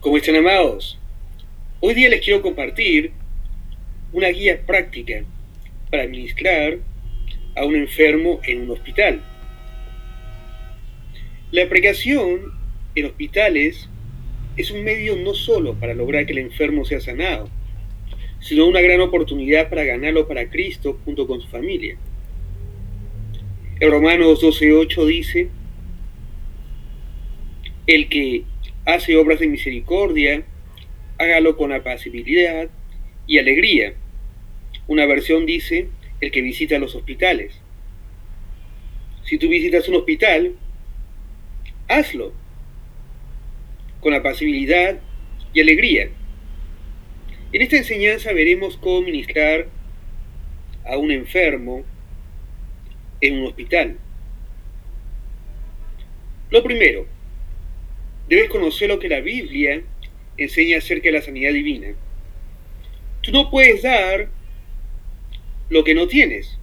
¿Cómo están amados? Hoy día les quiero compartir una guía práctica para administrar a un enfermo en un hospital. La precación en hospitales es un medio no solo para lograr que el enfermo sea sanado, sino una gran oportunidad para ganarlo para Cristo junto con su familia. En Romanos 12.8 dice, el que hace obras de misericordia, hágalo con apacibilidad y alegría. Una versión dice, el que visita los hospitales. Si tú visitas un hospital, hazlo con apacibilidad y alegría. En esta enseñanza veremos cómo ministrar a un enfermo en un hospital. Lo primero, debes conocer lo que la Biblia enseña acerca de la sanidad divina. Tú no puedes dar lo que no tienes.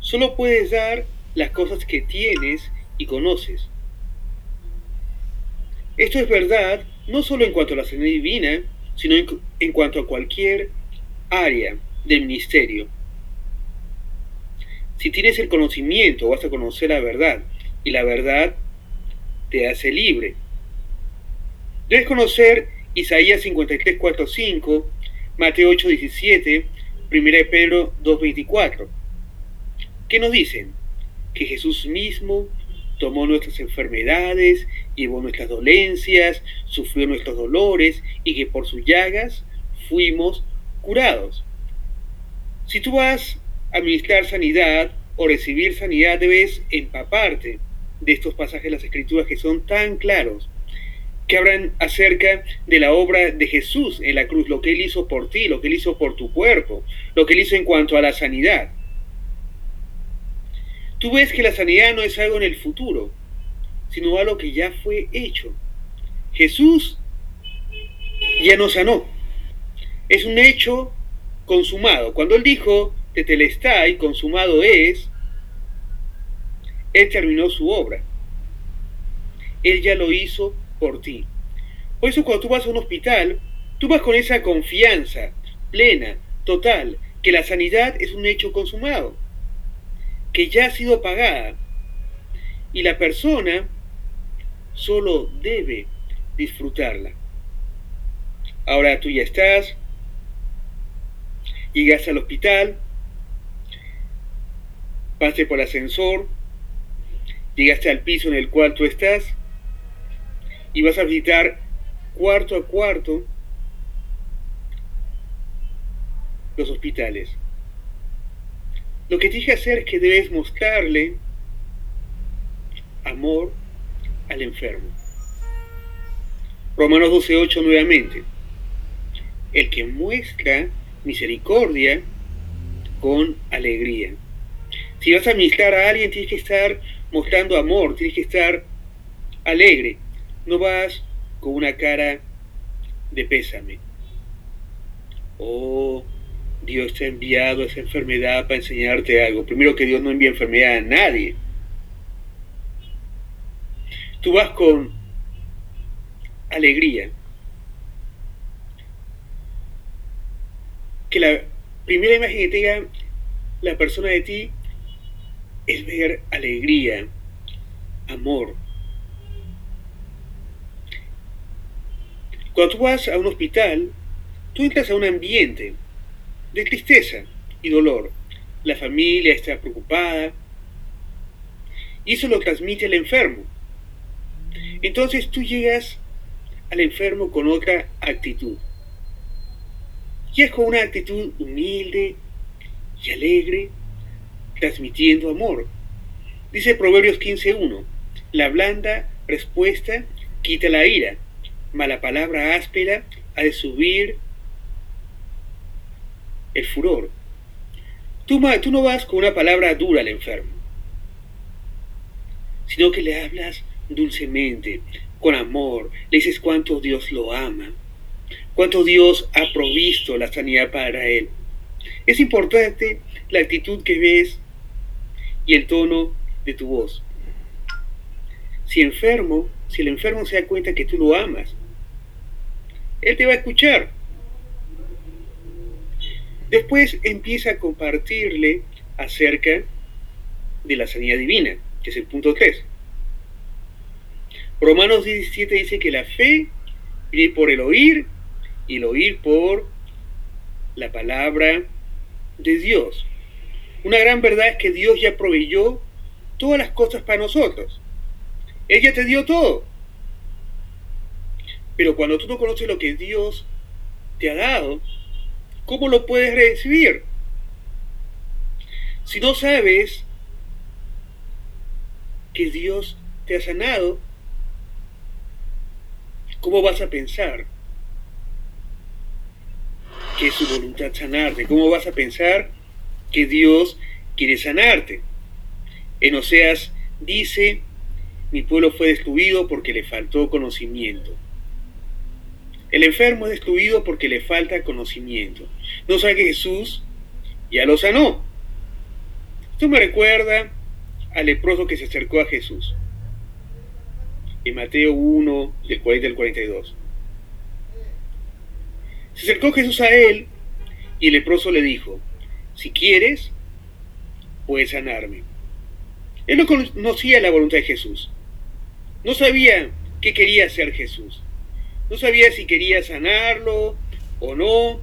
Solo puedes dar las cosas que tienes y conoces. Esto es verdad no solo en cuanto a la sanidad divina, sino en, cuanto a cualquier área del ministerio. Si tienes el conocimiento, vas a conocer la verdad, y la verdad te hace libre. Debes conocer Isaías 53, 4, 5, Mateo 8, 17, 1 Pedro 2, 24. ¿Qué nos dicen? Que Jesús mismo tomó nuestras enfermedades, llevó nuestras dolencias, sufrió nuestros dolores y que por sus llagas fuimos curados. Si tú vas a administrar sanidad o recibir sanidad, debes empaparte de estos pasajes de las Escrituras que son tan claros, que hablan acerca de la obra de Jesús en la cruz, lo que Él hizo por ti, lo que Él hizo por tu cuerpo, lo que Él hizo en cuanto a la sanidad. Tú ves que la sanidad no es algo en el futuro, sino algo que ya fue hecho. Jesús ya nos sanó. Es un hecho consumado. Cuando Él dijo, Tetelestai, consumado es, Él terminó su obra. Él ya lo hizo por ti. Por eso cuando tú vas a un hospital, tú vas con esa confianza plena, total, que la sanidad es un hecho consumado que ya ha sido pagada y la persona solo debe disfrutarla. Ahora tú ya estás, llegaste al hospital, pasaste por el ascensor, llegaste al piso en el cual tú estás y vas a visitar cuarto a cuarto los hospitales. Lo que te dije hacer es que debes mostrarle amor al enfermo. Romanos 12.8 nuevamente. El que muestra misericordia con alegría. Si vas a ministrar a alguien, tienes que estar mostrando amor, tienes que estar alegre. No vas con una cara de pésame. Oh, Dios te ha enviado esa enfermedad para enseñarte algo. Primero que Dios no envía enfermedad a nadie. Tú vas con alegría. Que la primera imagen que tenga la persona de ti es ver alegría, amor. Cuando tú vas a un hospital, tú entras a un ambiente de tristeza y dolor. La familia está preocupada y eso lo transmite el enfermo. Entonces tú llegas al enfermo con otra actitud. Llegas con una actitud humilde y alegre, transmitiendo amor. Dice Proverbios 15.1, la blanda respuesta quita la ira, mala palabra áspera ha de subir el furor. Tú, no vas con una palabra dura al enfermo, sino que le hablas dulcemente, con amor, le dices cuánto Dios lo ama, cuánto Dios ha provisto la sanidad para él. Es importante la actitud que ves y el tono de tu voz. Si enfermo, si el enfermo se da cuenta que tú lo amas, Él te va a escuchar. Después empieza a compartirle acerca de la sanidad divina, que es el punto 3. Romanos 17 dice que la fe viene por el oír y el oír por la palabra de Dios. Una gran verdad es que Dios ya proveyó todas las cosas para nosotros. Ella te dio todo. Pero cuando tú no conoces lo que Dios te ha dado, ¿cómo lo puedes recibir? Si no sabes que Dios te ha sanado, ¿cómo vas a pensar que es su voluntad sanarte? ¿Cómo vas a pensar que Dios quiere sanarte? En Oseas dice, mi pueblo fue destruido porque le faltó conocimiento. El enfermo es destruido porque le falta conocimiento. No sabe que Jesús ya lo sanó. Esto me recuerda al leproso que se acercó a Jesús. En Mateo 1, del 40 al 42. Se acercó Jesús a él y el leproso le dijo, si quieres, puedes sanarme. Él no conocía la voluntad de Jesús. No sabía qué quería hacer Jesús. No sabía si quería sanarlo o no.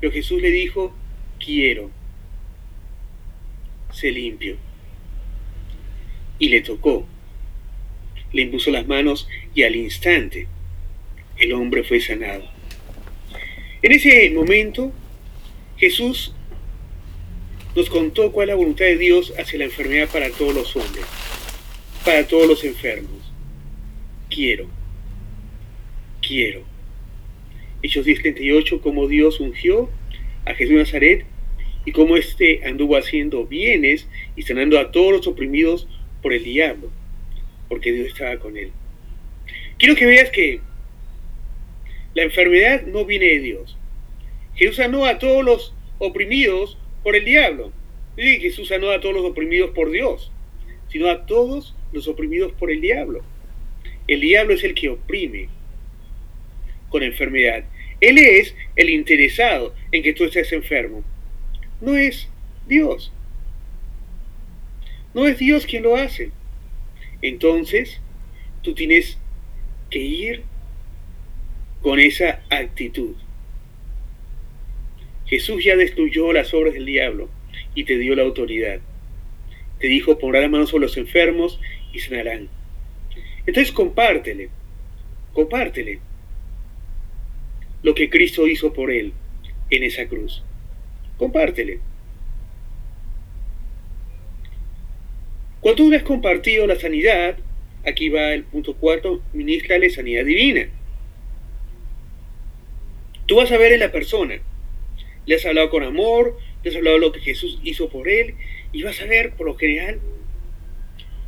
Pero Jesús le dijo, quiero. Se limpio. Y le tocó. Le impuso las manos y al instante el hombre fue sanado. En ese momento Jesús nos contó cuál es la voluntad de Dios hacia la enfermedad para todos los hombres, para todos los enfermos. Quiero quiero. Hechos 10:38, como Dios ungió a Jesús de Nazaret y cómo éste anduvo haciendo bienes y sanando a todos los oprimidos por el diablo, porque Dios estaba con él. Quiero que veas que la enfermedad no viene de Dios. Jesús sanó a todos los oprimidos por el diablo. No Jesús sanó a todos los oprimidos por Dios, sino a todos los oprimidos por el diablo. El diablo es el que oprime, con enfermedad. Él es el interesado en que tú estés enfermo. No es Dios. No es Dios quien lo hace. Entonces, tú tienes que ir con esa actitud. Jesús ya destruyó las obras del diablo y te dio la autoridad. Te dijo, pondrá las manos sobre los enfermos y sanarán. Entonces compártele, compártele lo que Cristo hizo por él en esa cruz. Compártele. Cuando tú has compartido la sanidad, aquí va el punto cuarto, ministrale sanidad divina. Tú vas a ver en la persona. Le has hablado con amor, le has hablado lo que Jesús hizo por él, y vas a ver, por lo general,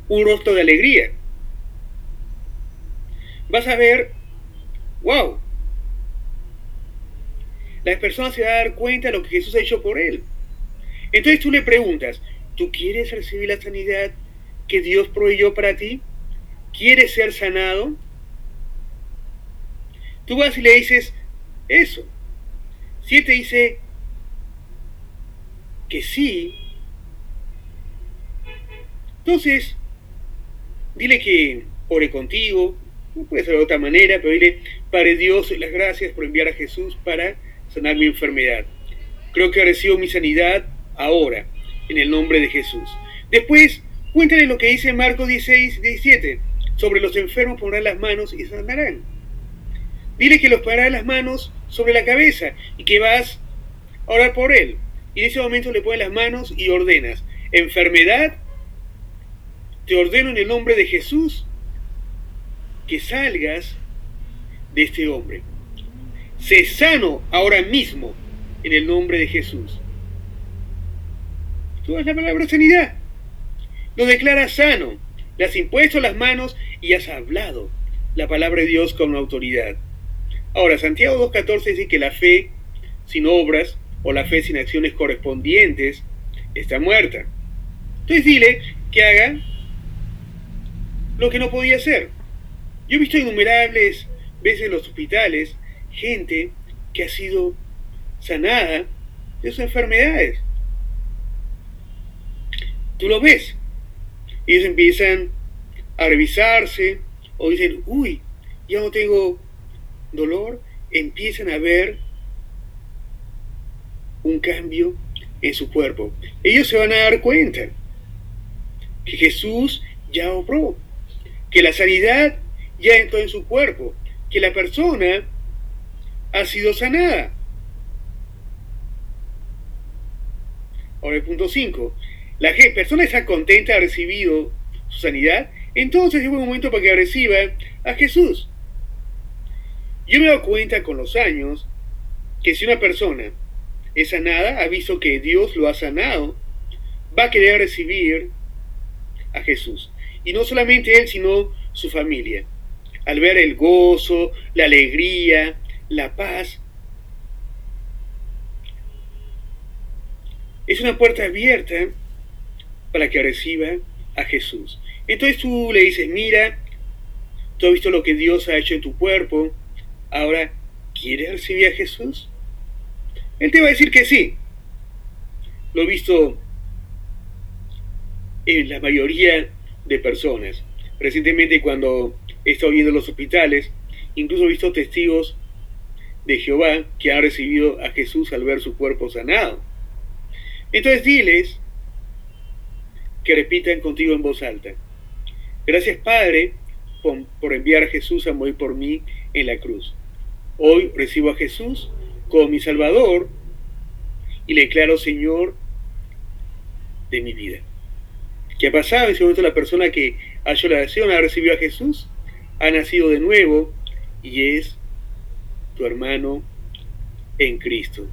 un rostro de alegría. Vas a ver, wow, la persona se va a dar cuenta de lo que Jesús ha hecho por él. Entonces tú le preguntas, ¿tú quieres recibir la sanidad que Dios proveyó para ti? ¿Quieres ser sanado? Tú vas y le dices eso. Si él te dice que sí, entonces dile que ore contigo, no puede ser de otra manera, pero dile, Padre Dios, las gracias por enviar a Jesús para sanar mi enfermedad. Creo que recibo mi sanidad ahora, en el nombre de Jesús. Después, cuéntale lo que dice Marcos 16, 17. Sobre los enfermos pondrán las manos y sanarán. Dile que los pondrán las manos sobre la cabeza y que vas a orar por él. Y en ese momento le pones las manos y ordenas. Enfermedad, te ordeno en el nombre de Jesús que salgas de este hombre. Sé sano ahora mismo en el nombre de Jesús. Tú la palabra sanidad. Lo declaras sano. Le has impuesto las manos y has hablado la palabra de Dios con autoridad. Ahora, Santiago 2.14 dice que la fe sin obras o la fe sin acciones correspondientes está muerta. Entonces dile que haga lo que no podía hacer. Yo he visto innumerables ves en los hospitales gente que ha sido sanada de sus enfermedades. Tú lo ves. Ellos empiezan a revisarse o dicen, uy, ya no tengo dolor. Empiezan a ver un cambio en su cuerpo. Ellos se van a dar cuenta que Jesús ya obró, que la sanidad ya entró en su cuerpo, que la persona ha sido sanada. Ahora el punto 5. La persona está contenta, ha recibido su sanidad, entonces es buen momento para que reciba a Jesús. Yo me he dado cuenta con los años que si una persona es sanada, ha visto que Dios lo ha sanado, va a querer recibir a Jesús. Y no solamente él, sino su familia. Al ver el gozo, la alegría, la paz. Es una puerta abierta para que reciba a Jesús. Entonces tú le dices, mira, tú has visto lo que Dios ha hecho en tu cuerpo, ahora, ¿quieres recibir a Jesús? Él te va a decir que sí. Lo he visto en la mayoría de personas. Recientemente cuando he estado viendo los hospitales, incluso he visto testigos de Jehová que han recibido a Jesús al ver su cuerpo sanado. Entonces diles que repitan contigo en voz alta. Gracias Padre por, por, enviar a Jesús a morir por mí en la cruz. Hoy recibo a Jesús como mi Salvador y le declaro Señor de mi vida. ¿Qué ha pasado? En ese momento la persona que ha hecho la oración ha recibido a Jesús, ha nacido de nuevo y es tu hermano en Cristo.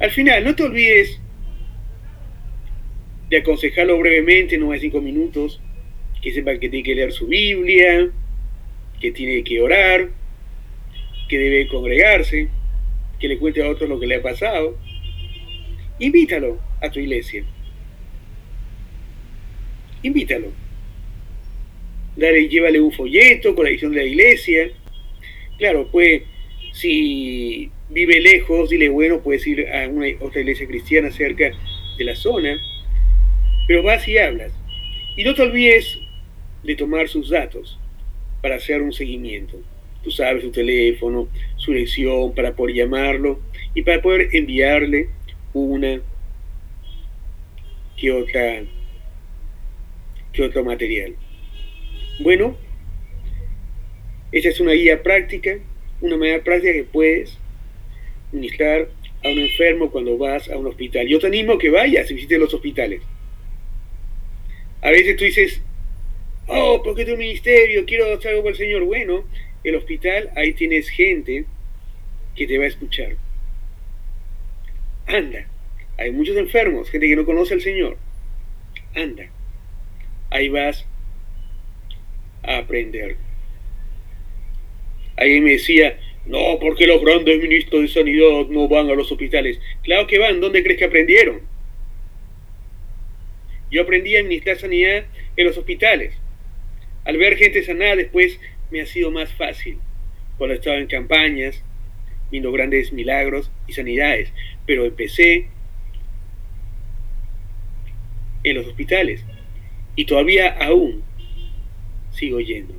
Al final, no te olvides de aconsejarlo brevemente, no más cinco minutos, que sepa que tiene que leer su Biblia, que tiene que orar, que debe congregarse, que le cuente a otros lo que le ha pasado. Invítalo a tu iglesia invítalo. Dale, llévale un folleto con la edición de la iglesia. Claro, pues si vive lejos, dile, bueno, puedes ir a una otra iglesia cristiana cerca de la zona, pero vas y hablas. Y no te olvides de tomar sus datos para hacer un seguimiento. Tú sabes su teléfono, su dirección, para poder llamarlo y para poder enviarle una que otra otro material. Bueno, esta es una guía práctica, una manera práctica que puedes ministrar a un enfermo cuando vas a un hospital. Yo te animo que vayas y visites los hospitales. A veces tú dices, oh, porque tu ministerio, quiero hacer algo por el Señor. Bueno, el hospital, ahí tienes gente que te va a escuchar. Anda, hay muchos enfermos, gente que no conoce al Señor. Anda ahí vas a aprender. Ahí me decía, no, porque los grandes ministros de sanidad no van a los hospitales. Claro que van, ¿dónde crees que aprendieron? Yo aprendí a administrar sanidad en los hospitales. Al ver gente sanada después me ha sido más fácil, cuando estaba en campañas, viendo grandes milagros y sanidades. Pero empecé en los hospitales y todavía aún sigo yendo.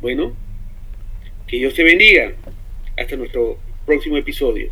Bueno, que Dios te bendiga. Hasta nuestro próximo episodio.